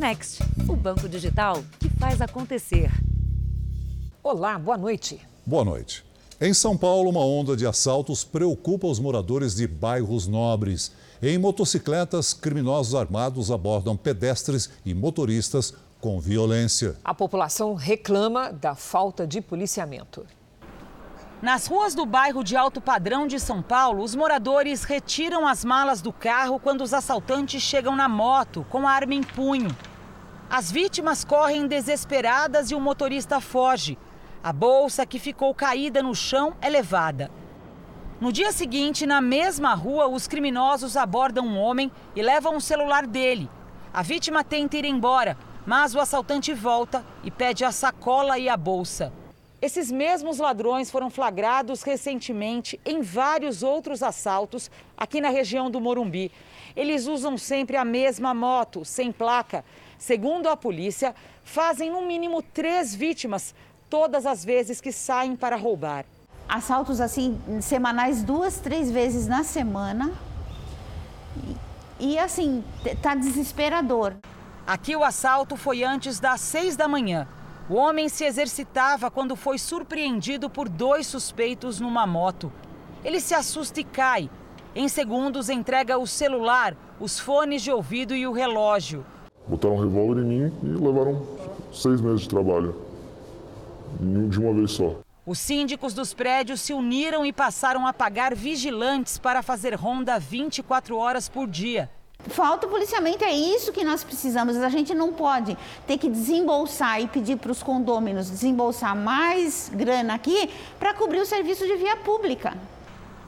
Next, o banco digital que faz acontecer. Olá, boa noite. Boa noite. Em São Paulo, uma onda de assaltos preocupa os moradores de bairros nobres. Em motocicletas, criminosos armados abordam pedestres e motoristas com violência. A população reclama da falta de policiamento. Nas ruas do bairro de Alto Padrão de São Paulo, os moradores retiram as malas do carro quando os assaltantes chegam na moto com a arma em punho. As vítimas correm desesperadas e o motorista foge. A bolsa que ficou caída no chão é levada. No dia seguinte, na mesma rua, os criminosos abordam um homem e levam o celular dele. A vítima tenta ir embora, mas o assaltante volta e pede a sacola e a bolsa. Esses mesmos ladrões foram flagrados recentemente em vários outros assaltos aqui na região do Morumbi. Eles usam sempre a mesma moto, sem placa. Segundo a polícia, fazem no mínimo três vítimas todas as vezes que saem para roubar. Assaltos assim, semanais, duas, três vezes na semana. E, assim, tá desesperador. Aqui o assalto foi antes das seis da manhã. O homem se exercitava quando foi surpreendido por dois suspeitos numa moto. Ele se assusta e cai. Em segundos, entrega o celular, os fones de ouvido e o relógio. Botaram um revólver em mim e levaram seis meses de trabalho. De uma vez só. Os síndicos dos prédios se uniram e passaram a pagar vigilantes para fazer ronda 24 horas por dia. Falta o policiamento, é isso que nós precisamos. A gente não pode ter que desembolsar e pedir para os condôminos desembolsar mais grana aqui para cobrir o serviço de via pública.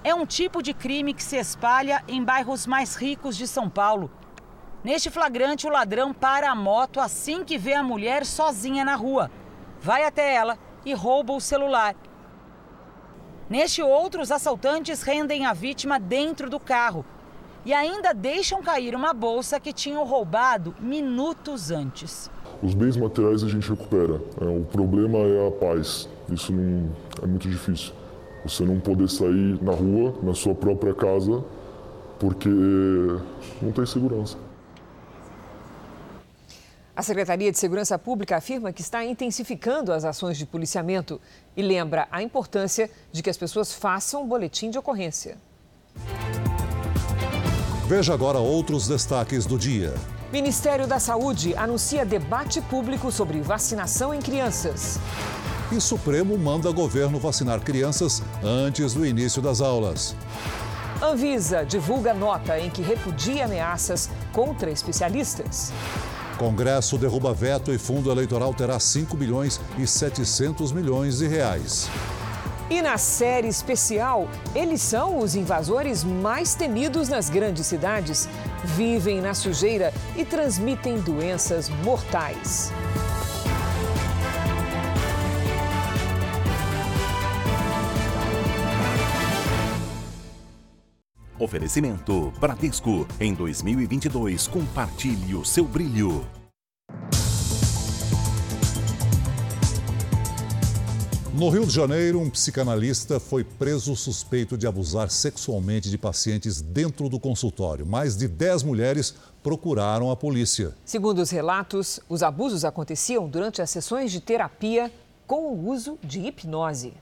É um tipo de crime que se espalha em bairros mais ricos de São Paulo. Neste flagrante, o ladrão para a moto assim que vê a mulher sozinha na rua. Vai até ela e rouba o celular. Neste outro, os assaltantes rendem a vítima dentro do carro e ainda deixam cair uma bolsa que tinham roubado minutos antes. Os bens materiais a gente recupera. É, o problema é a paz. Isso não, é muito difícil. Você não poder sair na rua, na sua própria casa, porque não tem segurança. A Secretaria de Segurança Pública afirma que está intensificando as ações de policiamento e lembra a importância de que as pessoas façam um boletim de ocorrência. Veja agora outros destaques do dia. Ministério da Saúde anuncia debate público sobre vacinação em crianças. E Supremo manda governo vacinar crianças antes do início das aulas. Anvisa divulga nota em que repudia ameaças contra especialistas. Congresso derruba veto e fundo eleitoral terá 5 bilhões e 700 milhões de reais. E na série especial, eles são os invasores mais temidos nas grandes cidades, vivem na sujeira e transmitem doenças mortais. Oferecimento Bradesco. Em 2022, compartilhe o seu brilho. No Rio de Janeiro, um psicanalista foi preso suspeito de abusar sexualmente de pacientes dentro do consultório. Mais de 10 mulheres procuraram a polícia. Segundo os relatos, os abusos aconteciam durante as sessões de terapia com o uso de hipnose.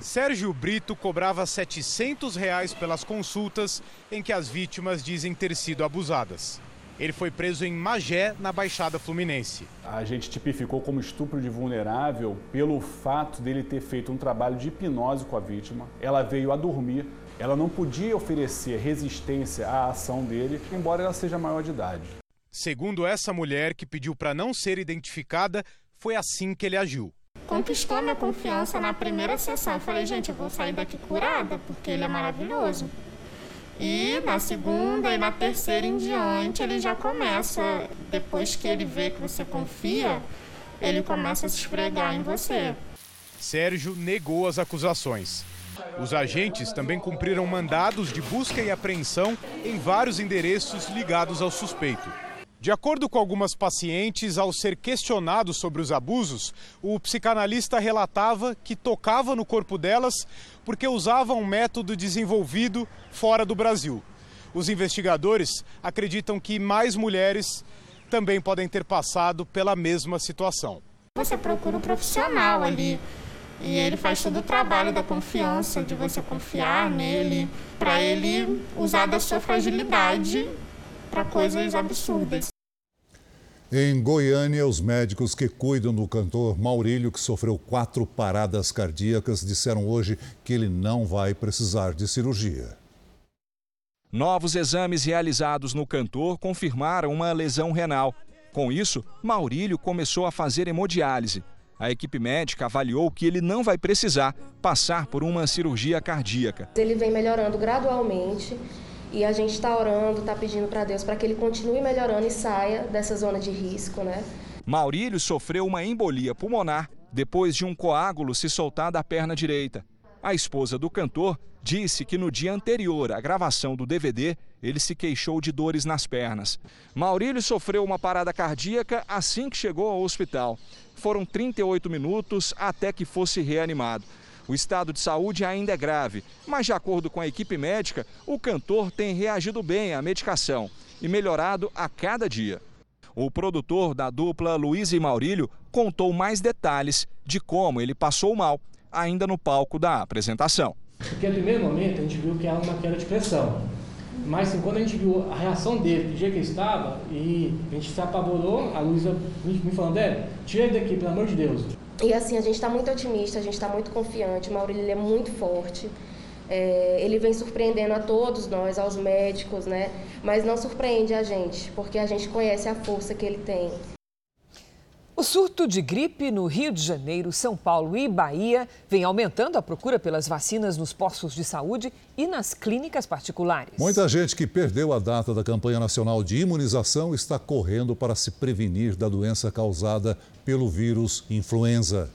Sérgio Brito cobrava 700 reais pelas consultas em que as vítimas dizem ter sido abusadas. Ele foi preso em Magé, na Baixada Fluminense. A gente tipificou como estupro de vulnerável pelo fato dele ter feito um trabalho de hipnose com a vítima. Ela veio a dormir, ela não podia oferecer resistência à ação dele, embora ela seja maior de idade. Segundo essa mulher que pediu para não ser identificada, foi assim que ele agiu. Conquistou minha confiança na primeira sessão. Eu falei, gente, eu vou sair daqui curada, porque ele é maravilhoso. E na segunda e na terceira em diante, ele já começa, depois que ele vê que você confia, ele começa a se esfregar em você. Sérgio negou as acusações. Os agentes também cumpriram mandados de busca e apreensão em vários endereços ligados ao suspeito. De acordo com algumas pacientes, ao ser questionado sobre os abusos, o psicanalista relatava que tocava no corpo delas porque usava um método desenvolvido fora do Brasil. Os investigadores acreditam que mais mulheres também podem ter passado pela mesma situação. Você procura um profissional ali e ele faz todo o trabalho da confiança, de você confiar nele, para ele usar da sua fragilidade para coisas absurdas. Em Goiânia, os médicos que cuidam do cantor Maurílio, que sofreu quatro paradas cardíacas, disseram hoje que ele não vai precisar de cirurgia. Novos exames realizados no cantor confirmaram uma lesão renal. Com isso, Maurílio começou a fazer hemodiálise. A equipe médica avaliou que ele não vai precisar passar por uma cirurgia cardíaca. Ele vem melhorando gradualmente e a gente está orando, está pedindo para Deus para que ele continue melhorando e saia dessa zona de risco, né? Maurílio sofreu uma embolia pulmonar depois de um coágulo se soltar da perna direita. A esposa do cantor disse que no dia anterior à gravação do DVD, ele se queixou de dores nas pernas. Maurílio sofreu uma parada cardíaca assim que chegou ao hospital. Foram 38 minutos até que fosse reanimado. O estado de saúde ainda é grave, mas, de acordo com a equipe médica, o cantor tem reagido bem à medicação e melhorado a cada dia. O produtor da dupla Luiz e Maurílio contou mais detalhes de como ele passou mal ainda no palco da apresentação. Porque no primeiro momento a gente viu que era uma queda de pressão. Mas assim, quando a gente viu a reação dele, do jeito que ele estava, e a gente se apavorou, a Luísa me falando, é, tira ele daqui, pelo amor de Deus. E assim, a gente está muito otimista, a gente está muito confiante, o Maurílio é muito forte. É, ele vem surpreendendo a todos nós, aos médicos, né? Mas não surpreende a gente, porque a gente conhece a força que ele tem. O surto de gripe no Rio de Janeiro, São Paulo e Bahia vem aumentando a procura pelas vacinas nos postos de saúde e nas clínicas particulares. Muita gente que perdeu a data da campanha nacional de imunização está correndo para se prevenir da doença causada pelo vírus influenza.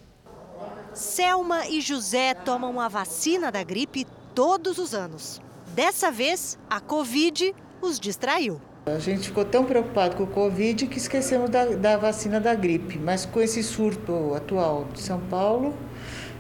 Selma e José tomam a vacina da gripe todos os anos. Dessa vez, a Covid os distraiu. A gente ficou tão preocupado com o Covid que esquecemos da, da, vacina da gripe. Mas com esse surto atual de São Paulo,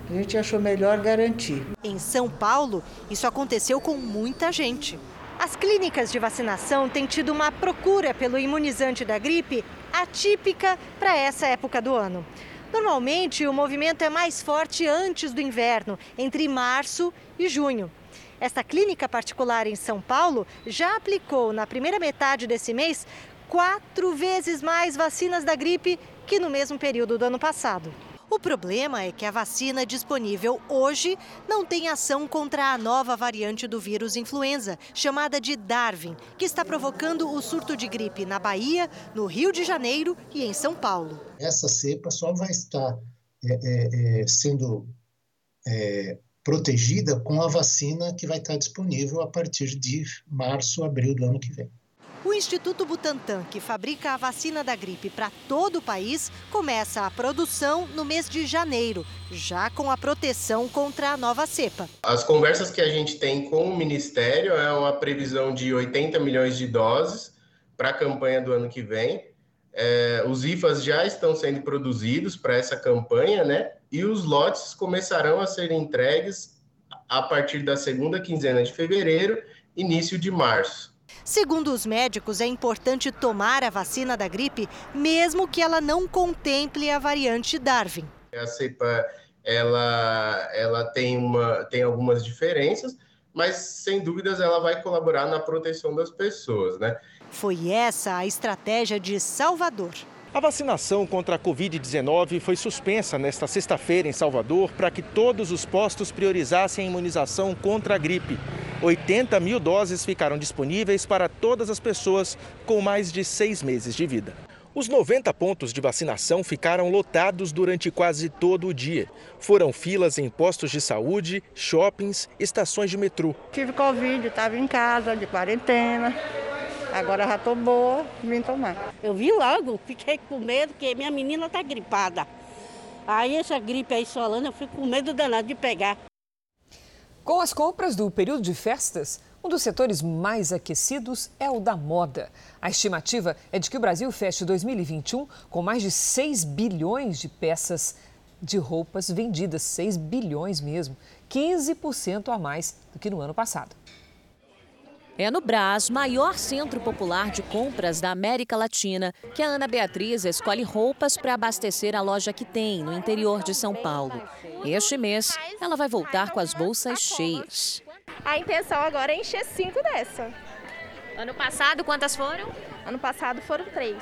a gente achou melhor garantir. Em São Paulo, isso aconteceu com muita gente. As clínicas de vacinação têm tido uma procura pelo imunizante da gripe atípica para essa época do ano. Normalmente, o movimento é mais forte antes do inverno, entre março e junho. Esta clínica particular em São Paulo já aplicou na primeira metade desse mês quatro vezes mais vacinas da gripe que no mesmo período do ano passado. O problema é que a vacina disponível hoje não tem ação contra a nova variante do vírus influenza, chamada de Darwin, que está provocando o surto de gripe na Bahia, no Rio de Janeiro e em São Paulo. Essa cepa só vai estar é, é, é sendo é, protegida com a vacina que vai estar disponível a partir de março, abril do ano que vem. O Instituto Butantan, que fabrica a vacina da gripe para todo o país, começa a produção no mês de janeiro, já com a proteção contra a nova cepa. As conversas que a gente tem com o Ministério é uma previsão de 80 milhões de doses para a campanha do ano que vem. É, os IFAs já estão sendo produzidos para essa campanha, né? E os lotes começarão a ser entregues a partir da segunda quinzena de fevereiro, início de março. Segundo os médicos, é importante tomar a vacina da gripe, mesmo que ela não contemple a variante Darwin. A cepa ela, ela tem, uma, tem algumas diferenças, mas sem dúvidas ela vai colaborar na proteção das pessoas, né? Foi essa a estratégia de Salvador. A vacinação contra a Covid-19 foi suspensa nesta sexta-feira em Salvador para que todos os postos priorizassem a imunização contra a gripe. 80 mil doses ficaram disponíveis para todas as pessoas com mais de seis meses de vida. Os 90 pontos de vacinação ficaram lotados durante quase todo o dia. Foram filas em postos de saúde, shoppings, estações de metrô. Tive Covid, estava em casa, de quarentena. Agora já estou boa, vim tomar. Eu vi logo, fiquei com medo, porque minha menina está gripada. Aí essa gripe aí solando, eu fico com medo danado de pegar. Com as compras do período de festas, um dos setores mais aquecidos é o da moda. A estimativa é de que o Brasil feche 2021 com mais de 6 bilhões de peças de roupas vendidas, 6 bilhões mesmo, 15% a mais do que no ano passado. É no Brás, maior centro popular de compras da América Latina, que a Ana Beatriz escolhe roupas para abastecer a loja que tem no interior de São Paulo. Este mês, ela vai voltar com as bolsas cheias. A intenção agora é encher cinco dessa. Ano passado, quantas foram? Ano passado foram três.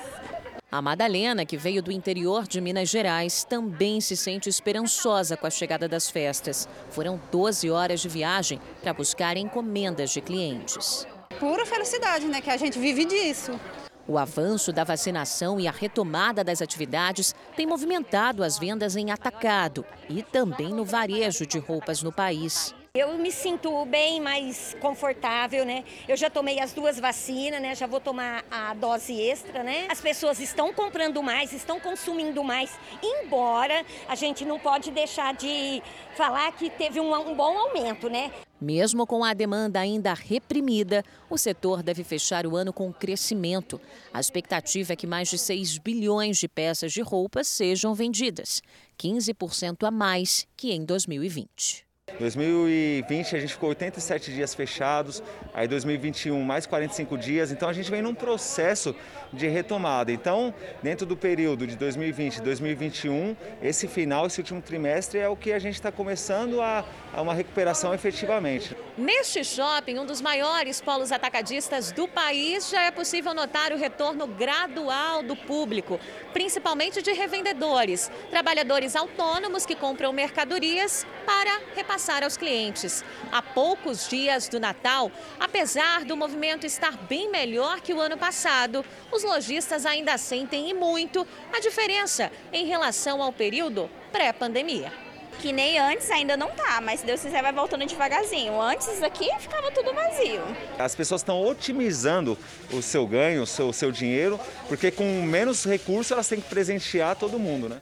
A Madalena, que veio do interior de Minas Gerais, também se sente esperançosa com a chegada das festas. Foram 12 horas de viagem para buscar encomendas de clientes. Pura felicidade, né? Que a gente vive disso. O avanço da vacinação e a retomada das atividades tem movimentado as vendas em atacado e também no varejo de roupas no país. Eu me sinto bem mais confortável, né? Eu já tomei as duas vacinas, né? Já vou tomar a dose extra, né? As pessoas estão comprando mais, estão consumindo mais, embora a gente não pode deixar de falar que teve um, um bom aumento, né? Mesmo com a demanda ainda reprimida, o setor deve fechar o ano com crescimento. A expectativa é que mais de 6 bilhões de peças de roupas sejam vendidas, 15% a mais que em 2020. 2020 a gente ficou 87 dias fechados, aí 2021 mais 45 dias, então a gente vem num processo de retomada. Então, dentro do período de 2020 e 2021, esse final, esse último trimestre é o que a gente está começando a, a uma recuperação efetivamente. Neste shopping, um dos maiores polos atacadistas do país, já é possível notar o retorno gradual do público, principalmente de revendedores, trabalhadores autônomos que compram mercadorias para repassar aos clientes. Há poucos dias do Natal, apesar do movimento estar bem melhor que o ano passado, os lojistas ainda sentem e muito a diferença em relação ao período pré-pandemia. Que nem antes ainda não tá, mas se Deus quiser vai voltando devagarzinho. Antes aqui ficava tudo vazio. As pessoas estão otimizando o seu ganho, o seu, o seu dinheiro, porque com menos recursos elas têm que presentear todo mundo, né?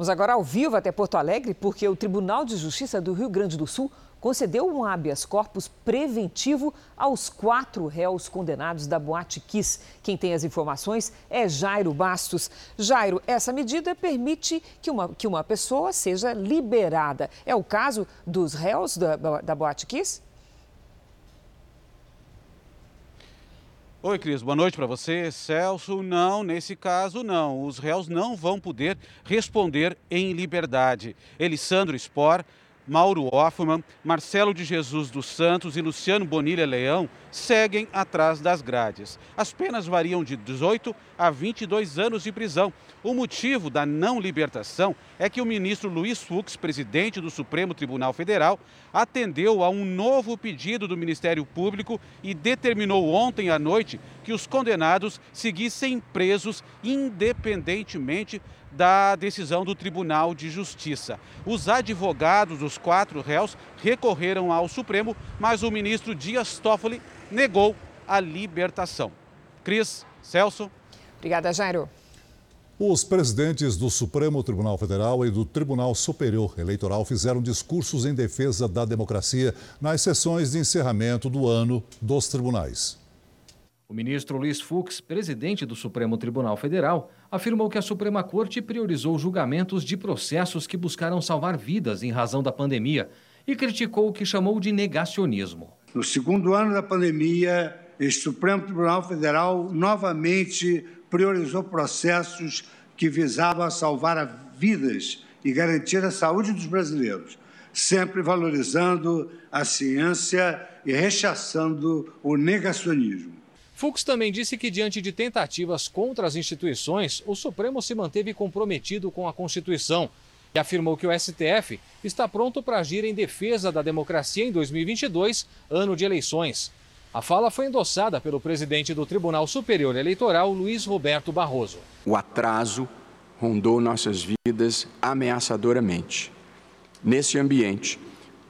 Vamos agora ao vivo até Porto Alegre, porque o Tribunal de Justiça do Rio Grande do Sul concedeu um habeas corpus preventivo aos quatro réus condenados da Boate Kiss. Quem tem as informações é Jairo Bastos. Jairo, essa medida permite que uma, que uma pessoa seja liberada. É o caso dos réus da, da Boate Kiss? Oi, Cris, boa noite para você. Celso, não, nesse caso não. Os réus não vão poder responder em liberdade. Elisandro Spor Mauro Hoffman, Marcelo de Jesus dos Santos e Luciano Bonilha Leão seguem atrás das grades. As penas variam de 18 a 22 anos de prisão. O motivo da não libertação é que o ministro Luiz Fux, presidente do Supremo Tribunal Federal, atendeu a um novo pedido do Ministério Público e determinou ontem à noite que os condenados seguissem presos independentemente da decisão do Tribunal de Justiça. Os advogados dos quatro réus recorreram ao Supremo, mas o ministro Dias Toffoli negou a libertação. Cris, Celso. Obrigada, Jairo. Os presidentes do Supremo Tribunal Federal e do Tribunal Superior Eleitoral fizeram discursos em defesa da democracia nas sessões de encerramento do ano dos tribunais. O ministro Luiz Fux, presidente do Supremo Tribunal Federal, afirmou que a Suprema Corte priorizou julgamentos de processos que buscaram salvar vidas em razão da pandemia e criticou o que chamou de negacionismo. No segundo ano da pandemia, o Supremo Tribunal Federal novamente priorizou processos que visavam salvar vidas e garantir a saúde dos brasileiros, sempre valorizando a ciência e rechaçando o negacionismo. Fux também disse que, diante de tentativas contra as instituições, o Supremo se manteve comprometido com a Constituição e afirmou que o STF está pronto para agir em defesa da democracia em 2022, ano de eleições. A fala foi endossada pelo presidente do Tribunal Superior Eleitoral, Luiz Roberto Barroso. O atraso rondou nossas vidas ameaçadoramente. Nesse ambiente,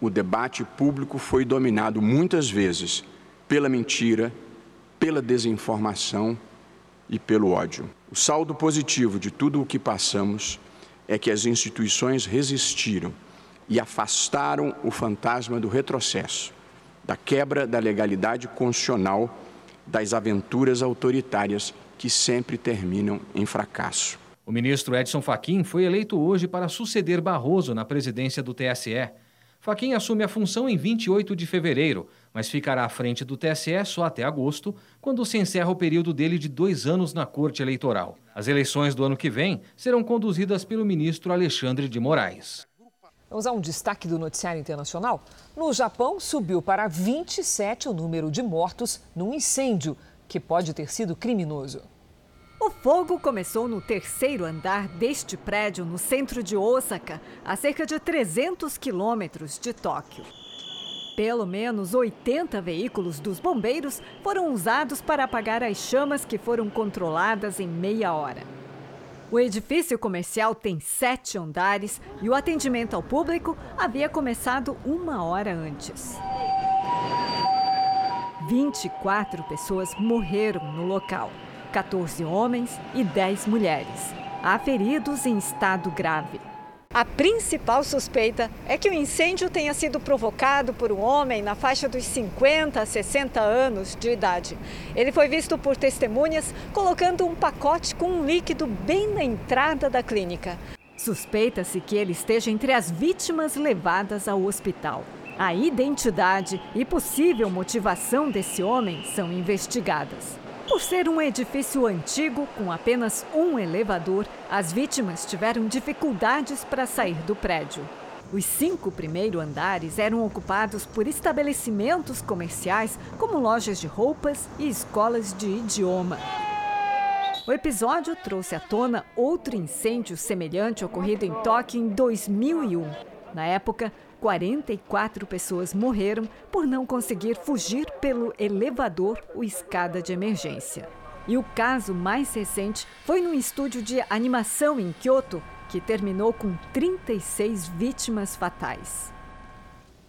o debate público foi dominado muitas vezes pela mentira, pela desinformação e pelo ódio. O saldo positivo de tudo o que passamos é que as instituições resistiram e afastaram o fantasma do retrocesso, da quebra da legalidade constitucional, das aventuras autoritárias que sempre terminam em fracasso. O ministro Edson Fachin foi eleito hoje para suceder Barroso na presidência do TSE. Faquim assume a função em 28 de fevereiro, mas ficará à frente do TSE só até agosto, quando se encerra o período dele de dois anos na Corte Eleitoral. As eleições do ano que vem serão conduzidas pelo ministro Alexandre de Moraes. Vamos a um destaque do noticiário internacional. No Japão, subiu para 27 o número de mortos num incêndio que pode ter sido criminoso. O fogo começou no terceiro andar deste prédio no centro de Osaka, a cerca de 300 quilômetros de Tóquio. Pelo menos 80 veículos dos bombeiros foram usados para apagar as chamas que foram controladas em meia hora. O edifício comercial tem sete andares e o atendimento ao público havia começado uma hora antes. 24 pessoas morreram no local, 14 homens e 10 mulheres. Há feridos em estado grave. A principal suspeita é que o incêndio tenha sido provocado por um homem na faixa dos 50 a 60 anos de idade. Ele foi visto por testemunhas colocando um pacote com um líquido bem na entrada da clínica. Suspeita-se que ele esteja entre as vítimas levadas ao hospital. A identidade e possível motivação desse homem são investigadas. Por ser um edifício antigo com apenas um elevador, as vítimas tiveram dificuldades para sair do prédio. Os cinco primeiros andares eram ocupados por estabelecimentos comerciais, como lojas de roupas e escolas de idioma. O episódio trouxe à tona outro incêndio semelhante ocorrido em Tóquio em 2001. Na época, 44 pessoas morreram por não conseguir fugir pelo elevador ou escada de emergência. E o caso mais recente foi num estúdio de animação em Kyoto, que terminou com 36 vítimas fatais.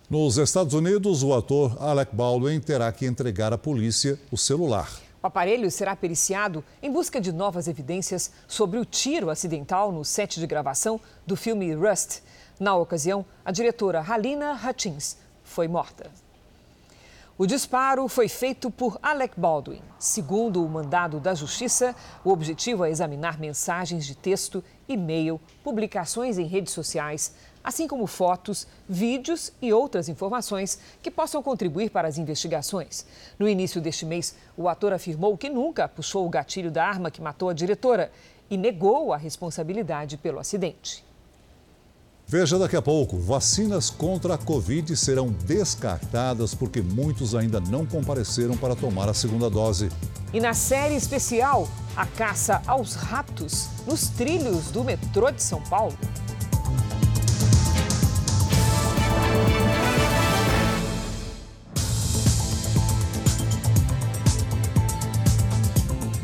Nos Estados Unidos, o ator Alec Baldwin terá que entregar à polícia o celular. O aparelho será periciado em busca de novas evidências sobre o tiro acidental no set de gravação do filme Rust, na ocasião, a diretora Halina Hutchins foi morta. O disparo foi feito por Alec Baldwin. Segundo o mandado da Justiça, o objetivo é examinar mensagens de texto, e-mail, publicações em redes sociais, assim como fotos, vídeos e outras informações que possam contribuir para as investigações. No início deste mês, o ator afirmou que nunca puxou o gatilho da arma que matou a diretora e negou a responsabilidade pelo acidente. Veja daqui a pouco: vacinas contra a Covid serão descartadas porque muitos ainda não compareceram para tomar a segunda dose. E na série especial, a caça aos ratos nos trilhos do metrô de São Paulo.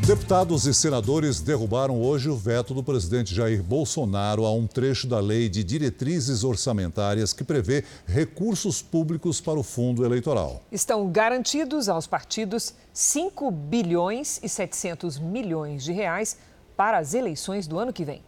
Deputados e senadores derrubaram hoje o veto do presidente Jair Bolsonaro a um trecho da lei de diretrizes orçamentárias que prevê recursos públicos para o fundo eleitoral. Estão garantidos aos partidos 5 bilhões e 700 milhões de reais para as eleições do ano que vem.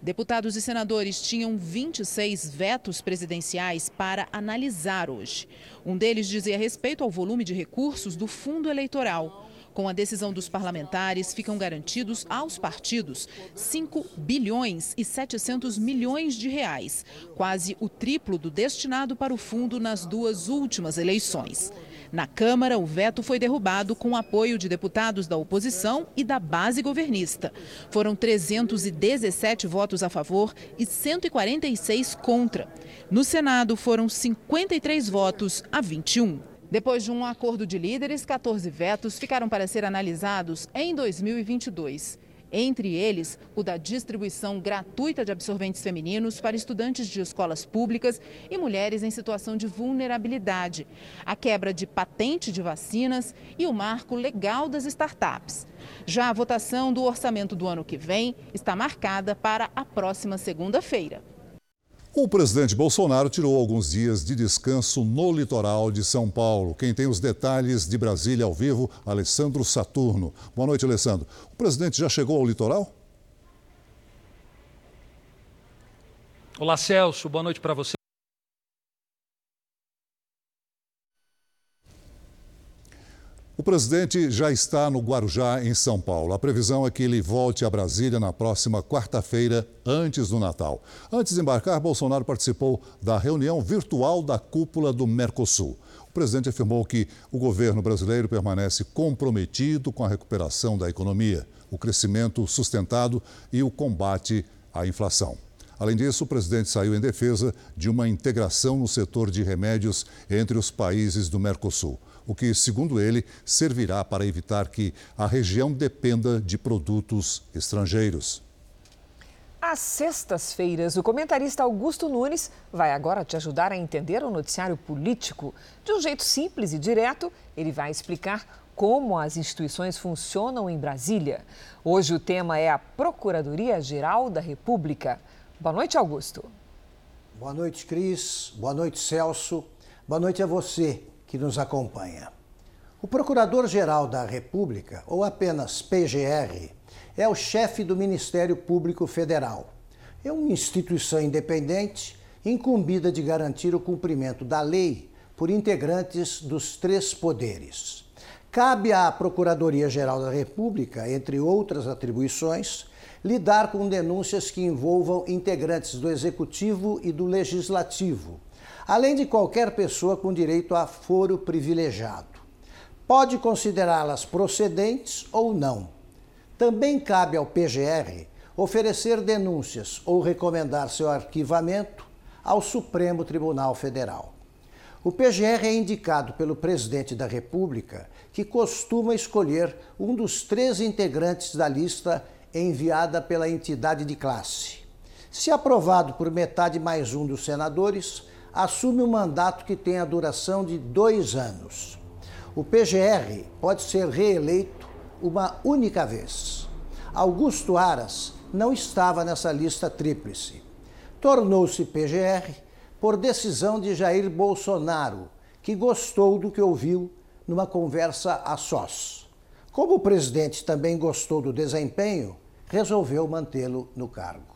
Deputados e senadores tinham 26 vetos presidenciais para analisar hoje. Um deles dizia respeito ao volume de recursos do fundo eleitoral. Com a decisão dos parlamentares, ficam garantidos aos partidos 5 bilhões e 700 milhões de reais, quase o triplo do destinado para o fundo nas duas últimas eleições. Na Câmara, o veto foi derrubado com apoio de deputados da oposição e da base governista. Foram 317 votos a favor e 146 contra. No Senado, foram 53 votos a 21. Depois de um acordo de líderes, 14 vetos ficaram para ser analisados em 2022. Entre eles, o da distribuição gratuita de absorventes femininos para estudantes de escolas públicas e mulheres em situação de vulnerabilidade, a quebra de patente de vacinas e o marco legal das startups. Já a votação do orçamento do ano que vem está marcada para a próxima segunda-feira. O presidente Bolsonaro tirou alguns dias de descanso no litoral de São Paulo. Quem tem os detalhes de Brasília ao vivo, Alessandro Saturno. Boa noite, Alessandro. O presidente já chegou ao litoral? Olá, Celso. Boa noite para você. O presidente já está no Guarujá, em São Paulo. A previsão é que ele volte a Brasília na próxima quarta-feira, antes do Natal. Antes de embarcar, Bolsonaro participou da reunião virtual da cúpula do Mercosul. O presidente afirmou que o governo brasileiro permanece comprometido com a recuperação da economia, o crescimento sustentado e o combate à inflação. Além disso, o presidente saiu em defesa de uma integração no setor de remédios entre os países do Mercosul o que, segundo ele, servirá para evitar que a região dependa de produtos estrangeiros. Às sextas-feiras, o comentarista Augusto Nunes vai agora te ajudar a entender o noticiário político. De um jeito simples e direto, ele vai explicar como as instituições funcionam em Brasília. Hoje o tema é a Procuradoria-Geral da República. Boa noite, Augusto. Boa noite, Cris. Boa noite, Celso. Boa noite a você que nos acompanha. O Procurador-Geral da República, ou apenas PGR, é o chefe do Ministério Público Federal. É uma instituição independente incumbida de garantir o cumprimento da lei por integrantes dos três poderes. Cabe à Procuradoria-Geral da República, entre outras atribuições, lidar com denúncias que envolvam integrantes do Executivo e do Legislativo, além de qualquer pessoa com direito a foro privilegiado. Pode considerá-las procedentes ou não. Também cabe ao PGR oferecer denúncias ou recomendar seu arquivamento ao Supremo Tribunal Federal. O PGR é indicado pelo presidente da República, que costuma escolher um dos três integrantes da lista enviada pela entidade de classe. Se aprovado por metade mais um dos senadores, assume um mandato que tem a duração de dois anos. O PGR pode ser reeleito uma única vez. Augusto Aras não estava nessa lista tríplice. Tornou-se PGR por decisão de Jair Bolsonaro, que gostou do que ouviu numa conversa a sós. Como o presidente também gostou do desempenho, resolveu mantê-lo no cargo.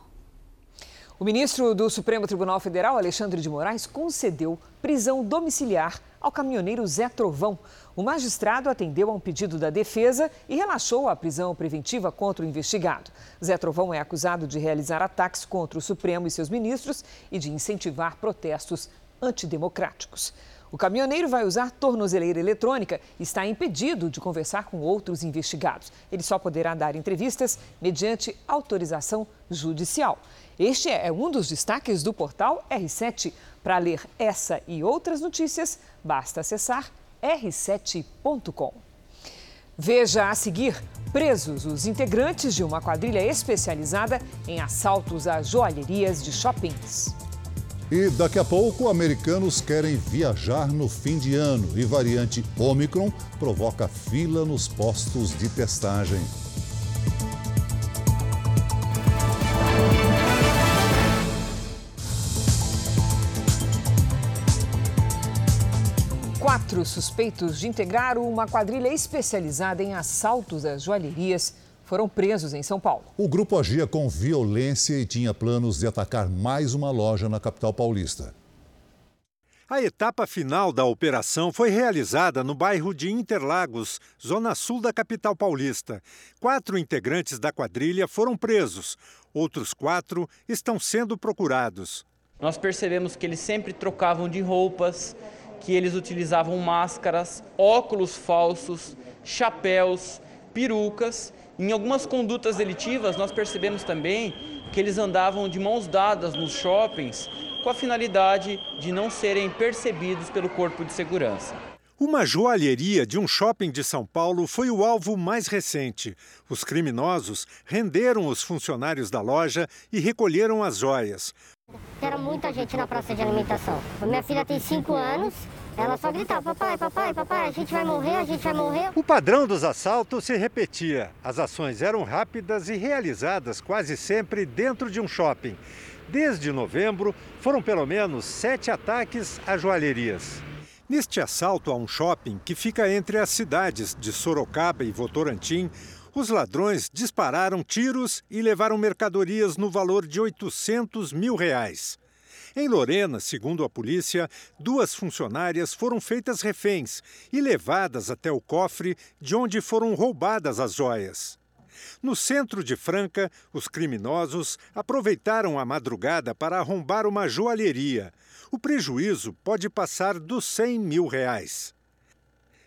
O ministro do Supremo Tribunal Federal, Alexandre de Moraes, concedeu prisão domiciliar ao caminhoneiro Zé Trovão. O magistrado atendeu a um pedido da defesa e relaxou a prisão preventiva contra o investigado. Zé Trovão é acusado de realizar ataques contra o Supremo e seus ministros e de incentivar protestos antidemocráticos. O caminhoneiro vai usar tornozeleira eletrônica e está impedido de conversar com outros investigados. Ele só poderá dar entrevistas mediante autorização judicial. Este é um dos destaques do portal R7. Para ler essa e outras notícias, basta acessar r7.com. Veja a seguir: presos os integrantes de uma quadrilha especializada em assaltos a joalherias de shoppings. E daqui a pouco, americanos querem viajar no fim de ano e variante Omicron provoca fila nos postos de testagem. Quatro suspeitos de integrar uma quadrilha especializada em assaltos às joalherias foram presos em São Paulo. O grupo agia com violência e tinha planos de atacar mais uma loja na capital paulista. A etapa final da operação foi realizada no bairro de Interlagos, zona sul da capital paulista. Quatro integrantes da quadrilha foram presos. Outros quatro estão sendo procurados. Nós percebemos que eles sempre trocavam de roupas, que eles utilizavam máscaras, óculos falsos, chapéus, perucas. Em algumas condutas delitivas, nós percebemos também que eles andavam de mãos dadas nos shoppings com a finalidade de não serem percebidos pelo corpo de segurança. Uma joalheria de um shopping de São Paulo foi o alvo mais recente. Os criminosos renderam os funcionários da loja e recolheram as joias. Era muita gente na praça de alimentação. Minha filha tem 5 anos, ela só gritava: papai, papai, papai, a gente vai morrer, a gente vai morrer. O padrão dos assaltos se repetia. As ações eram rápidas e realizadas quase sempre dentro de um shopping. Desde novembro, foram pelo menos sete ataques a joalherias. Neste assalto a um shopping que fica entre as cidades de Sorocaba e Votorantim, os ladrões dispararam tiros e levaram mercadorias no valor de 800 mil reais. Em Lorena, segundo a polícia, duas funcionárias foram feitas reféns e levadas até o cofre de onde foram roubadas as joias. No centro de Franca, os criminosos aproveitaram a madrugada para arrombar uma joalheria. O prejuízo pode passar dos 100 mil reais.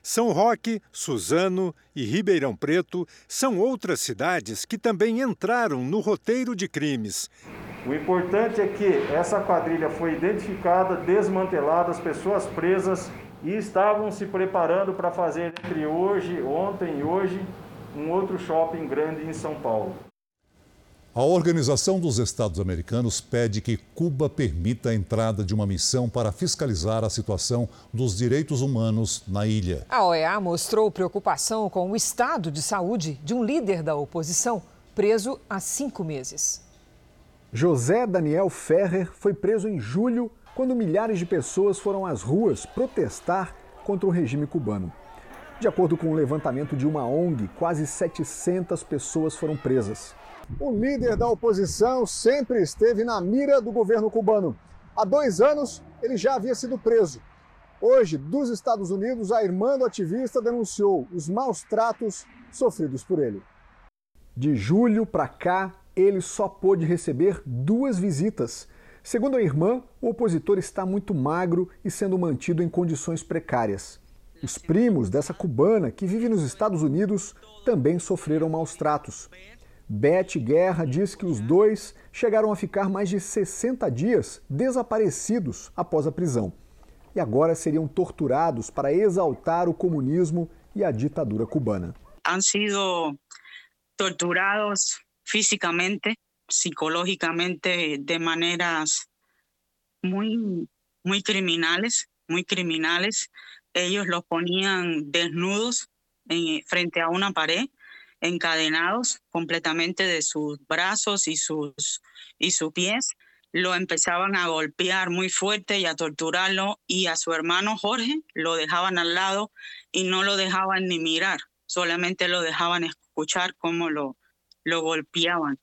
São Roque, Suzano e Ribeirão Preto são outras cidades que também entraram no roteiro de crimes. O importante é que essa quadrilha foi identificada, desmantelada, as pessoas presas e estavam se preparando para fazer entre hoje, ontem e hoje, um outro shopping grande em São Paulo. A Organização dos Estados Americanos pede que Cuba permita a entrada de uma missão para fiscalizar a situação dos direitos humanos na ilha. A OEA mostrou preocupação com o estado de saúde de um líder da oposição, preso há cinco meses. José Daniel Ferrer foi preso em julho, quando milhares de pessoas foram às ruas protestar contra o regime cubano. De acordo com um levantamento de uma ONG, quase 700 pessoas foram presas. O líder da oposição sempre esteve na mira do governo cubano. Há dois anos, ele já havia sido preso. Hoje, dos Estados Unidos, a irmã do ativista denunciou os maus tratos sofridos por ele. De julho para cá, ele só pôde receber duas visitas. Segundo a irmã, o opositor está muito magro e sendo mantido em condições precárias. Os primos dessa cubana, que vive nos Estados Unidos, também sofreram maus tratos. Beth Guerra diz que os dois chegaram a ficar mais de 60 dias desaparecidos após a prisão. E agora seriam torturados para exaltar o comunismo e a ditadura cubana. Han sido torturados físicamente, psicológicamente, de maneiras muy, muy criminales, muy criminales. ellos los ponían desnudos en, frente a una pared, encadenados completamente de sus brazos y sus, y sus pies. Lo empezaban a golpear muy fuerte y a torturarlo y a su hermano Jorge lo dejaban al lado y no lo dejaban ni mirar, solamente lo dejaban escuchar cómo lo, lo golpeaban.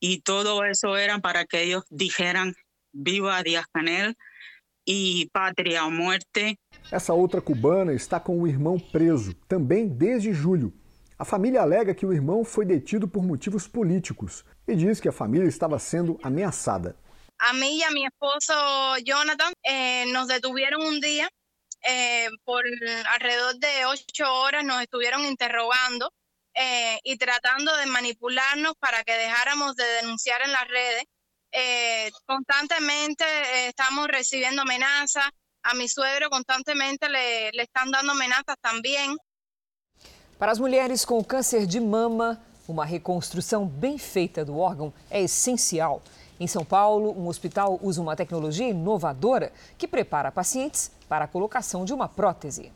Y todo eso era para que ellos dijeran, viva Díaz Canel, e pátria ou morte. Essa outra cubana está com o irmão preso, também desde julho. A família alega que o irmão foi detido por motivos políticos e diz que a família estava sendo ameaçada. A mim e a meu esposo Jonathan eh, nos detuvieron um dia eh, por alrededor de ocho horas nos estuvieron interrogando eh, y tratando de manipularnos para que dejáramos de denunciar en las redes eh, constantemente eh, estamos recibiendo amenazas. A mi suegro constantemente le, le están dando amenazas também. Para as mulheres com câncer de mama, uma reconstrução bem feita do órgão é essencial. Em São Paulo, um hospital usa uma tecnologia inovadora que prepara pacientes para a colocação de uma prótese.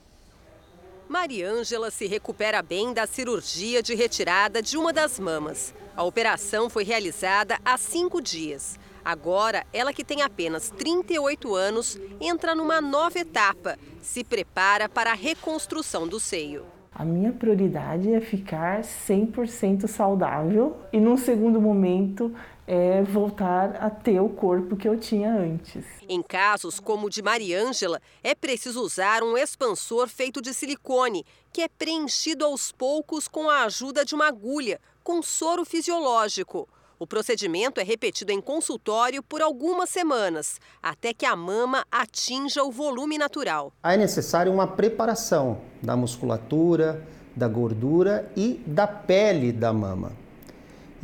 Mariângela se recupera bem da cirurgia de retirada de uma das mamas. A operação foi realizada há cinco dias. Agora, ela que tem apenas 38 anos, entra numa nova etapa. Se prepara para a reconstrução do seio. A minha prioridade é ficar 100% saudável e, num segundo momento, é voltar a ter o corpo que eu tinha antes. Em casos como o de Mariângela, é preciso usar um expansor feito de silicone, que é preenchido aos poucos com a ajuda de uma agulha, com soro fisiológico. O procedimento é repetido em consultório por algumas semanas, até que a mama atinja o volume natural. É necessário uma preparação da musculatura, da gordura e da pele da mama.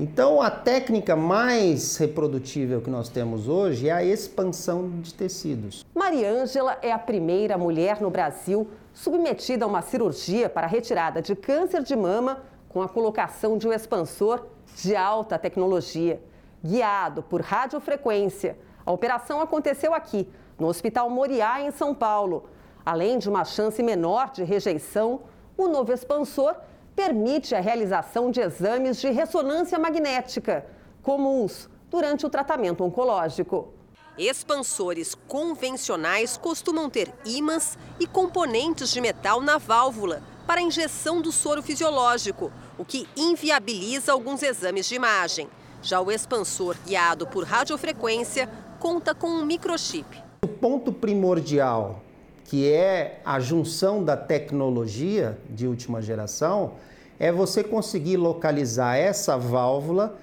Então, a técnica mais reprodutível que nós temos hoje é a expansão de tecidos. Mariângela é a primeira mulher no Brasil submetida a uma cirurgia para retirada de câncer de mama com a colocação de um expansor de alta tecnologia, guiado por radiofrequência. A operação aconteceu aqui, no Hospital Moriá, em São Paulo. Além de uma chance menor de rejeição, o novo expansor permite a realização de exames de ressonância magnética, comuns durante o tratamento oncológico. Expansores convencionais costumam ter ímãs e componentes de metal na válvula para injeção do soro fisiológico, o que inviabiliza alguns exames de imagem. Já o expansor guiado por radiofrequência conta com um microchip. O ponto primordial, que é a junção da tecnologia de última geração, é você conseguir localizar essa válvula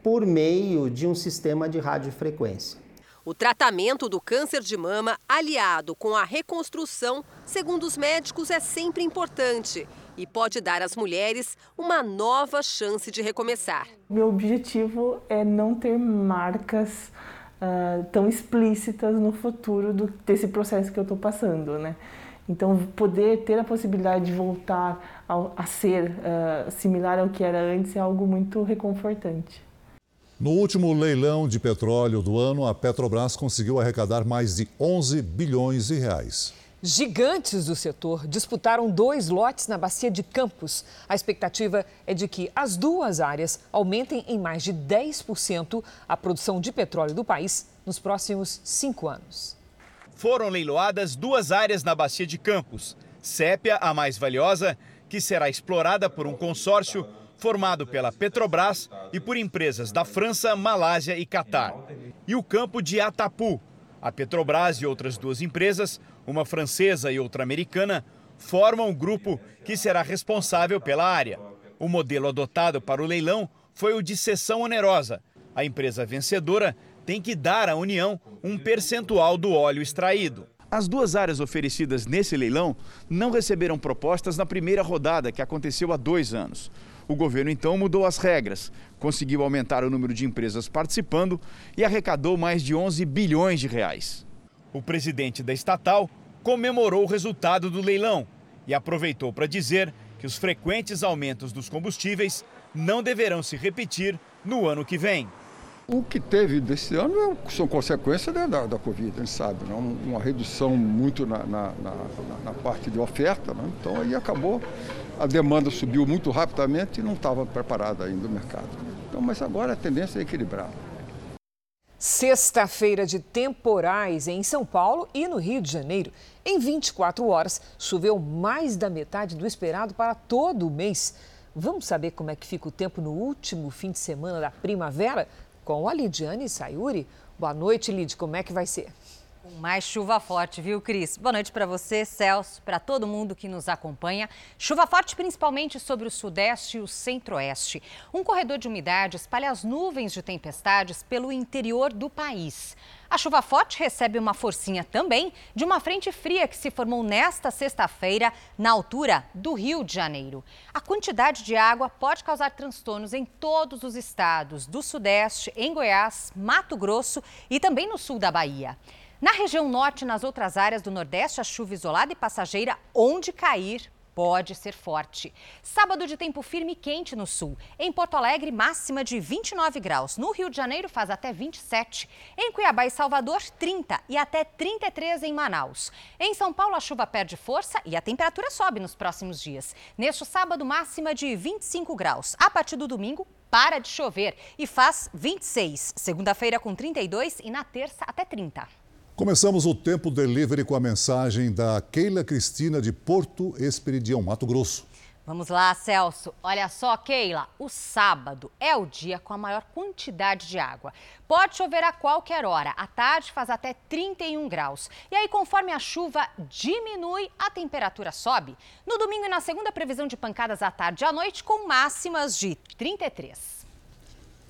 por meio de um sistema de radiofrequência. O tratamento do câncer de mama, aliado com a reconstrução, segundo os médicos, é sempre importante e pode dar às mulheres uma nova chance de recomeçar. Meu objetivo é não ter marcas uh, tão explícitas no futuro do, desse processo que eu estou passando, né? Então, poder ter a possibilidade de voltar a, a ser uh, similar ao que era antes é algo muito reconfortante. No último leilão de petróleo do ano, a Petrobras conseguiu arrecadar mais de 11 bilhões de reais. Gigantes do setor disputaram dois lotes na bacia de Campos. A expectativa é de que as duas áreas aumentem em mais de 10% a produção de petróleo do país nos próximos cinco anos. Foram leiloadas duas áreas na bacia de Campos. Sépia, a mais valiosa, que será explorada por um consórcio formado pela Petrobras e por empresas da França, Malásia e Catar. E o campo de Atapu. A Petrobras e outras duas empresas, uma francesa e outra americana, formam o grupo que será responsável pela área. O modelo adotado para o leilão foi o de cessão onerosa. A empresa vencedora tem que dar à União um percentual do óleo extraído. As duas áreas oferecidas nesse leilão não receberam propostas na primeira rodada, que aconteceu há dois anos. O governo então mudou as regras, conseguiu aumentar o número de empresas participando e arrecadou mais de 11 bilhões de reais. O presidente da estatal comemorou o resultado do leilão e aproveitou para dizer que os frequentes aumentos dos combustíveis não deverão se repetir no ano que vem. O que teve desse ano é, são consequências da, da, da Covid, a gente sabe, né? uma redução muito na, na, na, na parte de oferta, né? então aí acabou a demanda subiu muito rapidamente e não estava preparada ainda o mercado. Então, mas agora a tendência é equilibrar. Sexta-feira de temporais em São Paulo e no Rio de Janeiro. Em 24 horas, choveu mais da metade do esperado para todo o mês. Vamos saber como é que fica o tempo no último fim de semana da primavera? Com a Lidiane Sayuri. Boa noite, Lid. Como é que vai ser? Mais chuva forte, viu, Cris? Boa noite para você, Celso, para todo mundo que nos acompanha. Chuva forte principalmente sobre o sudeste e o centro-oeste. Um corredor de umidade espalha as nuvens de tempestades pelo interior do país. A chuva forte recebe uma forcinha também de uma frente fria que se formou nesta sexta-feira na altura do Rio de Janeiro. A quantidade de água pode causar transtornos em todos os estados do Sudeste, em Goiás, Mato Grosso e também no sul da Bahia. Na região norte e nas outras áreas do Nordeste, a chuva isolada e passageira, onde cair, pode ser forte. Sábado de tempo firme e quente no sul. Em Porto Alegre, máxima de 29 graus. No Rio de Janeiro, faz até 27. Em Cuiabá e Salvador, 30 e até 33 em Manaus. Em São Paulo, a chuva perde força e a temperatura sobe nos próximos dias. Neste sábado, máxima de 25 graus. A partir do domingo, para de chover e faz 26. Segunda-feira, com 32 e na terça, até 30. Começamos o Tempo Delivery com a mensagem da Keila Cristina de Porto Esperidião, Mato Grosso. Vamos lá, Celso. Olha só, Keila, o sábado é o dia com a maior quantidade de água. Pode chover a qualquer hora. À tarde faz até 31 graus. E aí, conforme a chuva diminui, a temperatura sobe. No domingo e na segunda, previsão de pancadas à tarde e à noite, com máximas de 33.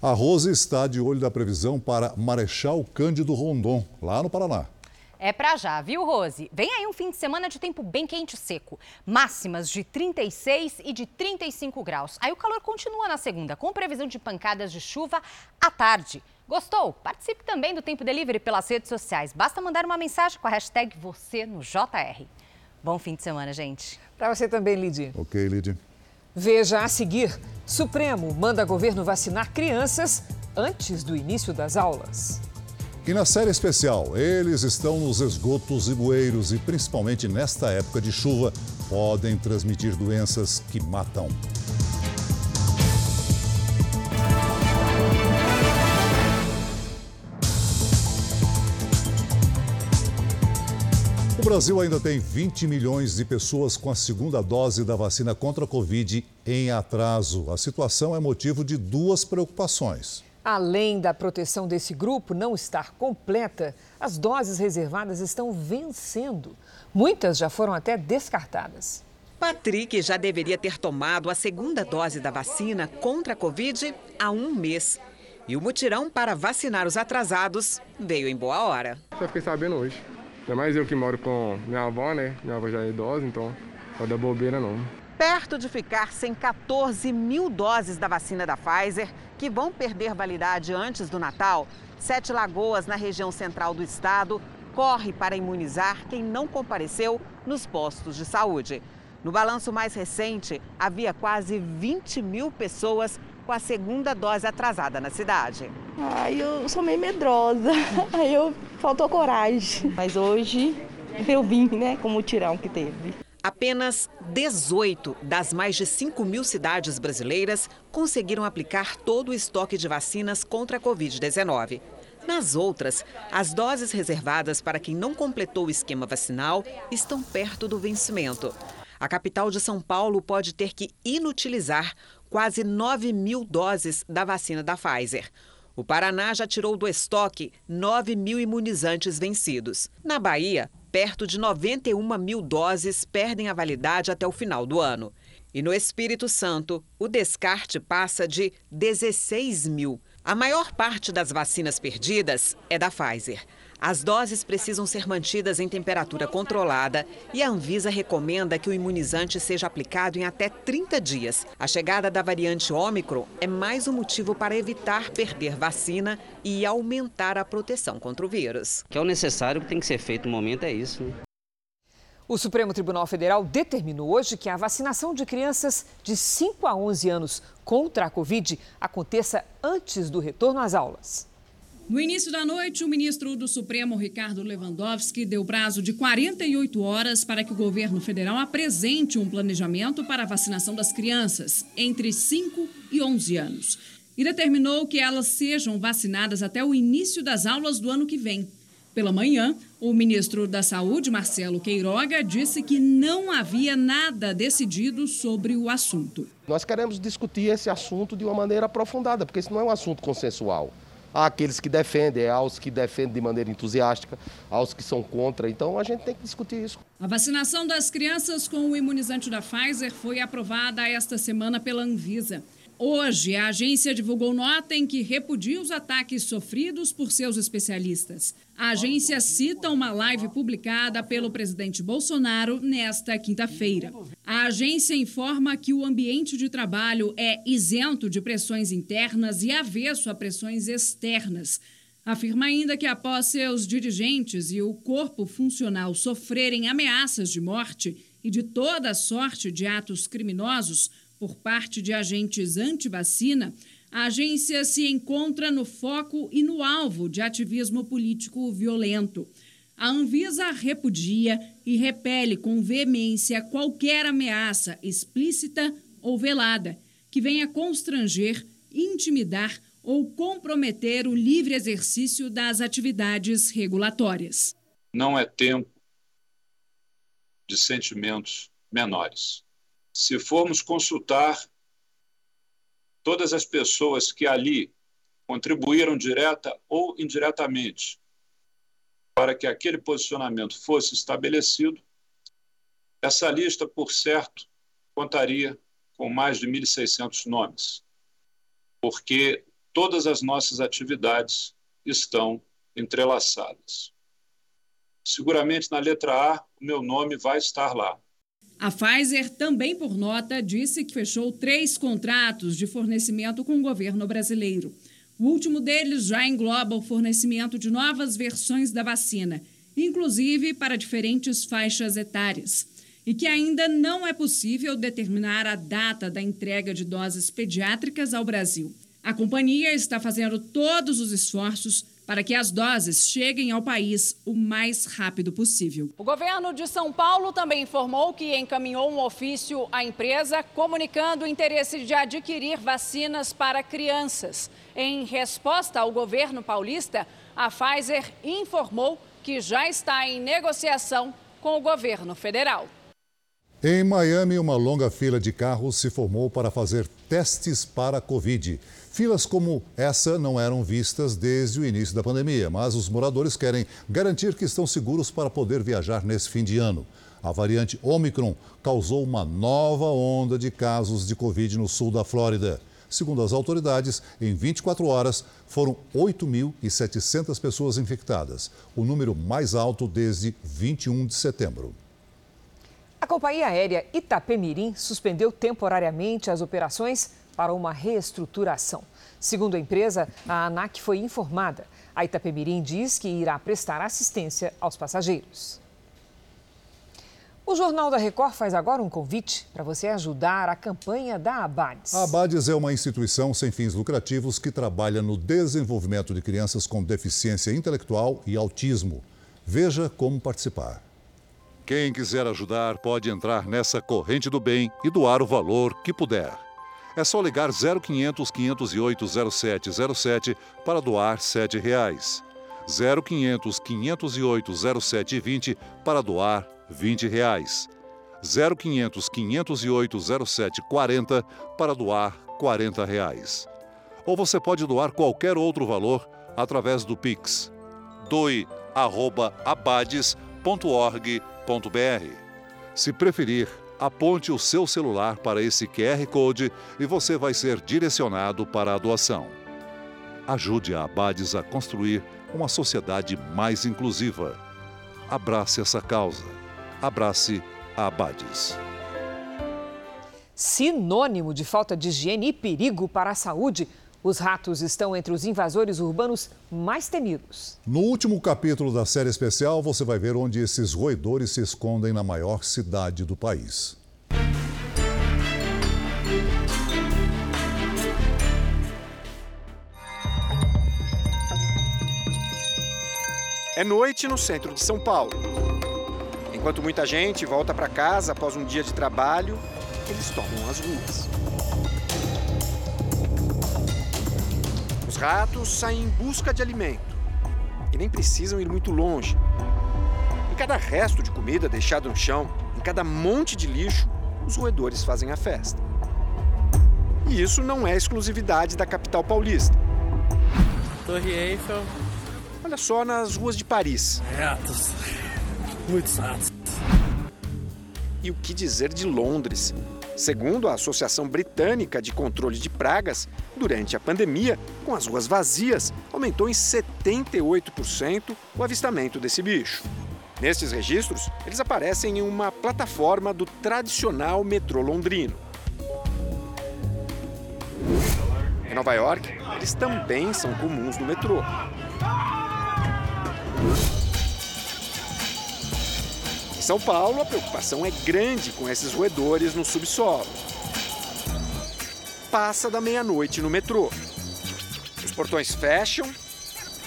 A Rose está de olho da previsão para Marechal Cândido Rondon, lá no Paraná. É para já, viu, Rose? Vem aí um fim de semana de tempo bem quente e seco. Máximas de 36 e de 35 graus. Aí o calor continua na segunda, com previsão de pancadas de chuva à tarde. Gostou? Participe também do Tempo Delivery pelas redes sociais. Basta mandar uma mensagem com a hashtag você no JR. Bom fim de semana, gente. Para você também, Lidy. Ok, Lidy. Veja a seguir: Supremo manda governo vacinar crianças antes do início das aulas. E na série especial, eles estão nos esgotos e bueiros e, principalmente nesta época de chuva, podem transmitir doenças que matam. O Brasil ainda tem 20 milhões de pessoas com a segunda dose da vacina contra a Covid em atraso. A situação é motivo de duas preocupações. Além da proteção desse grupo não estar completa, as doses reservadas estão vencendo. Muitas já foram até descartadas. Patrick já deveria ter tomado a segunda dose da vacina contra a Covid há um mês. E o mutirão para vacinar os atrasados veio em boa hora. Só fiquei sabendo hoje. Ainda mais eu que moro com minha avó, né? Minha avó já é idosa, então não dá bobeira não. Perto de ficar sem 14 mil doses da vacina da Pfizer, que vão perder validade antes do Natal, Sete Lagoas, na região central do estado, corre para imunizar quem não compareceu nos postos de saúde. No balanço mais recente, havia quase 20 mil pessoas com a segunda dose atrasada na cidade. Ai, eu sou meio medrosa, aí eu faltou coragem. Mas hoje eu vim, né, com o tirão que teve. Apenas 18 das mais de 5 mil cidades brasileiras conseguiram aplicar todo o estoque de vacinas contra a Covid-19. Nas outras, as doses reservadas para quem não completou o esquema vacinal estão perto do vencimento. A capital de São Paulo pode ter que inutilizar quase 9 mil doses da vacina da Pfizer. O Paraná já tirou do estoque 9 mil imunizantes vencidos. Na Bahia, perto de 91 mil doses perdem a validade até o final do ano. E no Espírito Santo, o descarte passa de 16 mil. A maior parte das vacinas perdidas é da Pfizer. As doses precisam ser mantidas em temperatura controlada e a Anvisa recomenda que o imunizante seja aplicado em até 30 dias. A chegada da variante Ômicron é mais um motivo para evitar perder vacina e aumentar a proteção contra o vírus. Que é o necessário que tem que ser feito no momento é isso. Né? O Supremo Tribunal Federal determinou hoje que a vacinação de crianças de 5 a 11 anos contra a Covid aconteça antes do retorno às aulas. No início da noite, o ministro do Supremo, Ricardo Lewandowski, deu prazo de 48 horas para que o governo federal apresente um planejamento para a vacinação das crianças entre 5 e 11 anos. E determinou que elas sejam vacinadas até o início das aulas do ano que vem. Pela manhã, o ministro da Saúde, Marcelo Queiroga, disse que não havia nada decidido sobre o assunto. Nós queremos discutir esse assunto de uma maneira aprofundada, porque isso não é um assunto consensual. Há aqueles que defendem, há os que defendem de maneira entusiástica, há os que são contra. Então a gente tem que discutir isso. A vacinação das crianças com o imunizante da Pfizer foi aprovada esta semana pela Anvisa. Hoje, a agência divulgou nota em que repudia os ataques sofridos por seus especialistas. A agência cita uma live publicada pelo presidente Bolsonaro nesta quinta-feira. A agência informa que o ambiente de trabalho é isento de pressões internas e avesso a pressões externas. Afirma ainda que, após seus dirigentes e o corpo funcional sofrerem ameaças de morte e de toda sorte de atos criminosos, por parte de agentes anti-vacina, a agência se encontra no foco e no alvo de ativismo político violento. A Anvisa repudia e repele com veemência qualquer ameaça explícita ou velada que venha constranger, intimidar ou comprometer o livre exercício das atividades regulatórias. Não é tempo de sentimentos menores se formos consultar todas as pessoas que ali contribuíram direta ou indiretamente para que aquele posicionamento fosse estabelecido, essa lista, por certo, contaria com mais de 1.600 nomes, porque todas as nossas atividades estão entrelaçadas. Seguramente na letra A, o meu nome vai estar lá. A Pfizer, também por nota, disse que fechou três contratos de fornecimento com o governo brasileiro. O último deles já engloba o fornecimento de novas versões da vacina, inclusive para diferentes faixas etárias, e que ainda não é possível determinar a data da entrega de doses pediátricas ao Brasil. A companhia está fazendo todos os esforços para que as doses cheguem ao país o mais rápido possível. O governo de São Paulo também informou que encaminhou um ofício à empresa comunicando o interesse de adquirir vacinas para crianças. Em resposta ao governo paulista, a Pfizer informou que já está em negociação com o governo federal. Em Miami, uma longa fila de carros se formou para fazer testes para a Covid. Filas como essa não eram vistas desde o início da pandemia, mas os moradores querem garantir que estão seguros para poder viajar nesse fim de ano. A variante Omicron causou uma nova onda de casos de Covid no sul da Flórida. Segundo as autoridades, em 24 horas foram 8.700 pessoas infectadas, o número mais alto desde 21 de setembro. A companhia aérea Itapemirim suspendeu temporariamente as operações para uma reestruturação. Segundo a empresa, a ANAC foi informada. A Itapemirim diz que irá prestar assistência aos passageiros. O Jornal da Record faz agora um convite para você ajudar a campanha da Abades. A Abades é uma instituição sem fins lucrativos que trabalha no desenvolvimento de crianças com deficiência intelectual e autismo. Veja como participar. Quem quiser ajudar pode entrar nessa corrente do bem e doar o valor que puder. É só ligar 0500 508 0707 para doar 7 reais. 0500 508 0720 para doar 20 reais. 0500 508 0740 para doar 40 reais. Ou você pode doar qualquer outro valor através do Pix. doe@abades.org.br. Se preferir, aponte o seu celular para esse QR Code e você vai ser direcionado para a doação. Ajude a Abades a construir uma sociedade mais inclusiva. Abrace essa causa. Abrace a Abades. Sinônimo de falta de higiene e perigo para a saúde, os ratos estão entre os invasores urbanos mais temidos. No último capítulo da série especial, você vai ver onde esses roedores se escondem na maior cidade do país. É noite no centro de São Paulo. Enquanto muita gente volta para casa após um dia de trabalho, eles tomam as ruas. Ratos saem em busca de alimento e nem precisam ir muito longe. Em cada resto de comida deixado no chão, em cada monte de lixo, os roedores fazem a festa. E isso não é exclusividade da capital paulista. Torre Eiffel. Olha só nas ruas de Paris. Ratos. Muitos ratos. E o que dizer de Londres? Segundo a Associação Britânica de Controle de Pragas, durante a pandemia, com as ruas vazias, aumentou em 78% o avistamento desse bicho. Nestes registros, eles aparecem em uma plataforma do tradicional metrô londrino. Em Nova York, eles também são comuns no metrô. Em São Paulo, a preocupação é grande com esses roedores no subsolo. Passa da meia-noite no metrô. Os portões fecham,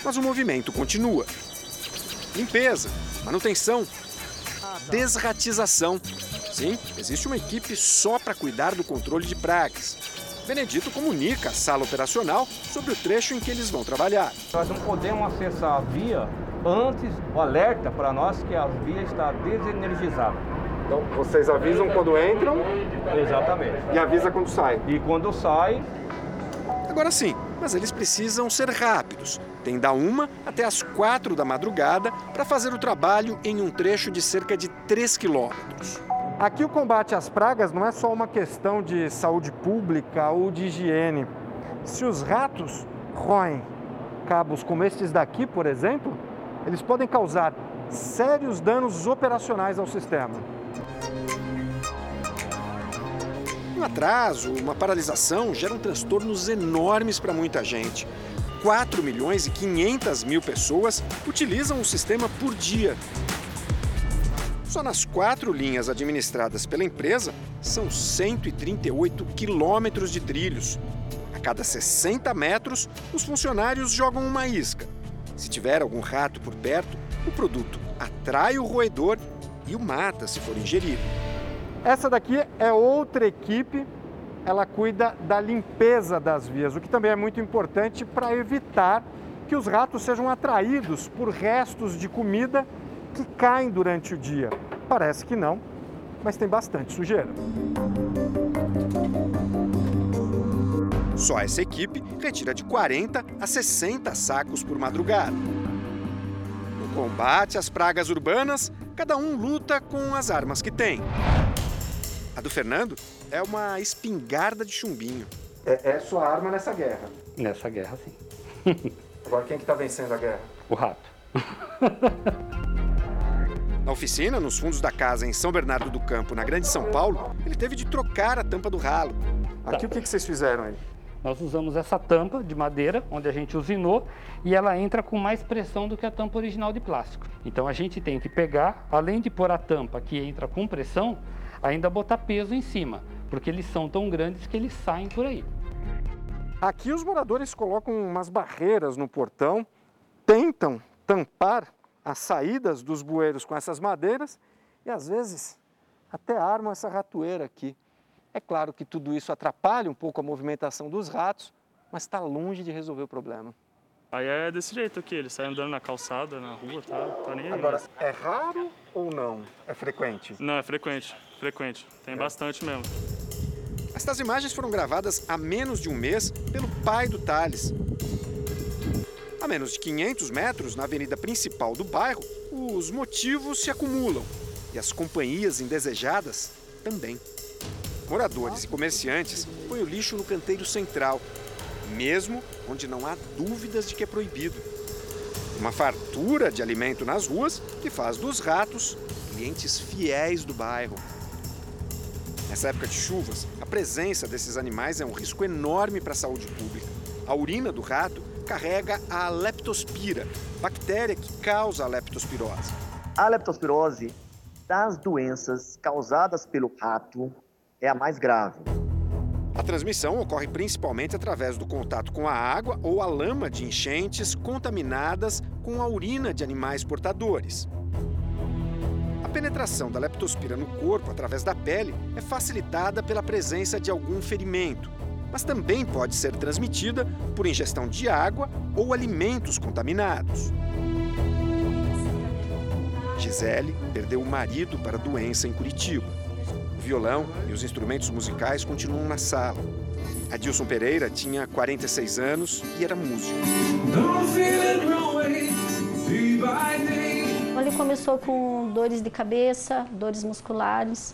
mas o movimento continua. Limpeza, manutenção, desratização. Sim, existe uma equipe só para cuidar do controle de pragas. Benedito comunica à sala operacional sobre o trecho em que eles vão trabalhar. Nós não podemos acessar a via antes o alerta para nós que a via está desenergizada. Então, vocês avisam quando entram? Exatamente. E avisa quando sai? E quando sai. Agora sim, mas eles precisam ser rápidos. Tem da uma até as quatro da madrugada para fazer o trabalho em um trecho de cerca de 3 quilômetros. Aqui o combate às pragas não é só uma questão de saúde pública ou de higiene. Se os ratos roem cabos como estes daqui, por exemplo, eles podem causar sérios danos operacionais ao sistema. Um atraso, uma paralisação geram transtornos enormes para muita gente. 4 milhões e 500 mil pessoas utilizam o sistema por dia. Só nas quatro linhas administradas pela empresa, são 138 quilômetros de trilhos. A cada 60 metros, os funcionários jogam uma isca. Se tiver algum rato por perto, o produto atrai o roedor e o mata se for ingerido. Essa daqui é outra equipe, ela cuida da limpeza das vias, o que também é muito importante para evitar que os ratos sejam atraídos por restos de comida que caem durante o dia. Parece que não, mas tem bastante sujeira. Só essa equipe retira de 40 a 60 sacos por madrugada. No combate às pragas urbanas, cada um luta com as armas que tem. A do Fernando é uma espingarda de chumbinho. É, é sua arma nessa guerra. Nessa guerra, sim. Agora, quem é que está vencendo a guerra? O rato. Na oficina, nos fundos da casa em São Bernardo do Campo, na Grande São Paulo, ele teve de trocar a tampa do ralo. Aqui o que, que vocês fizeram aí? Nós usamos essa tampa de madeira, onde a gente usinou, e ela entra com mais pressão do que a tampa original de plástico. Então a gente tem que pegar, além de pôr a tampa que entra com pressão, ainda botar peso em cima, porque eles são tão grandes que eles saem por aí. Aqui os moradores colocam umas barreiras no portão, tentam tampar as saídas dos bueiros com essas madeiras e às vezes até armam essa ratoeira aqui. É claro que tudo isso atrapalha um pouco a movimentação dos ratos, mas está longe de resolver o problema. Aí é desse jeito aqui, ele sai andando na calçada, na rua, tá, tá nem aí. Agora, é raro ou não? É frequente? Não, é frequente, frequente. Tem é. bastante mesmo. Estas imagens foram gravadas há menos de um mês pelo pai do Thales. A menos de 500 metros, na avenida principal do bairro, os motivos se acumulam e as companhias indesejadas também. Moradores e comerciantes põem o lixo no canteiro central, mesmo onde não há dúvidas de que é proibido. Uma fartura de alimento nas ruas que faz dos ratos clientes fiéis do bairro. Nessa época de chuvas, a presença desses animais é um risco enorme para a saúde pública. A urina do rato carrega a leptospira, bactéria que causa a leptospirose. A leptospirose das doenças causadas pelo rato é a mais grave. A transmissão ocorre principalmente através do contato com a água ou a lama de enchentes contaminadas com a urina de animais portadores. A penetração da leptospira no corpo através da pele é facilitada pela presença de algum ferimento, mas também pode ser transmitida por ingestão de água ou alimentos contaminados. Gisele perdeu o marido para a doença em Curitiba. Violão e os instrumentos musicais continuam na sala. Adilson Pereira tinha 46 anos e era músico. Ele começou com dores de cabeça, dores musculares,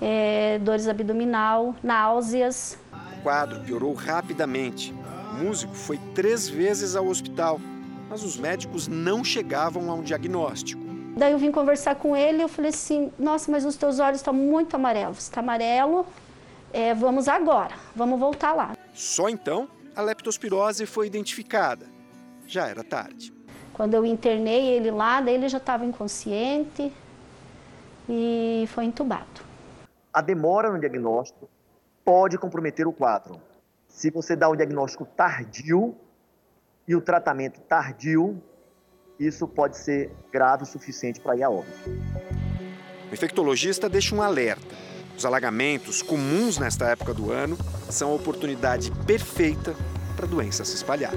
é, dores abdominal, náuseas. O quadro piorou rapidamente. O músico foi três vezes ao hospital, mas os médicos não chegavam a um diagnóstico. Daí eu vim conversar com ele e eu falei assim, nossa, mas os teus olhos estão muito amarelos. Está amarelo, é, vamos agora, vamos voltar lá. Só então a leptospirose foi identificada. Já era tarde. Quando eu internei ele lá, daí ele já estava inconsciente e foi entubado. A demora no diagnóstico pode comprometer o quadro. Se você dá o diagnóstico tardio e o tratamento tardio, isso pode ser grave o suficiente para ir a óbito. O infectologista deixa um alerta. Os alagamentos comuns nesta época do ano são a oportunidade perfeita para a doença se espalhar.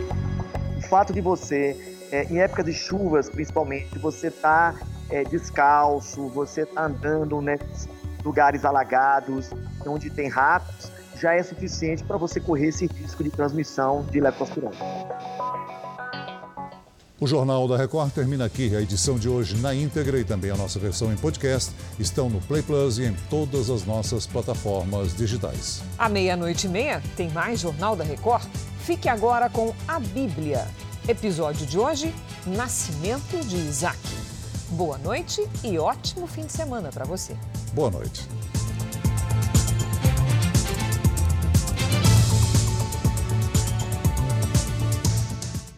O fato de você, é, em época de chuvas principalmente, você tá é, descalço, você tá andando né, lugares alagados, onde tem ratos, já é suficiente para você correr esse risco de transmissão de leptospirose. O Jornal da Record termina aqui. A edição de hoje na íntegra e também a nossa versão em podcast estão no Play Plus e em todas as nossas plataformas digitais. À meia-noite e meia tem mais Jornal da Record. Fique agora com a Bíblia. Episódio de hoje: Nascimento de Isaac. Boa noite e ótimo fim de semana para você. Boa noite.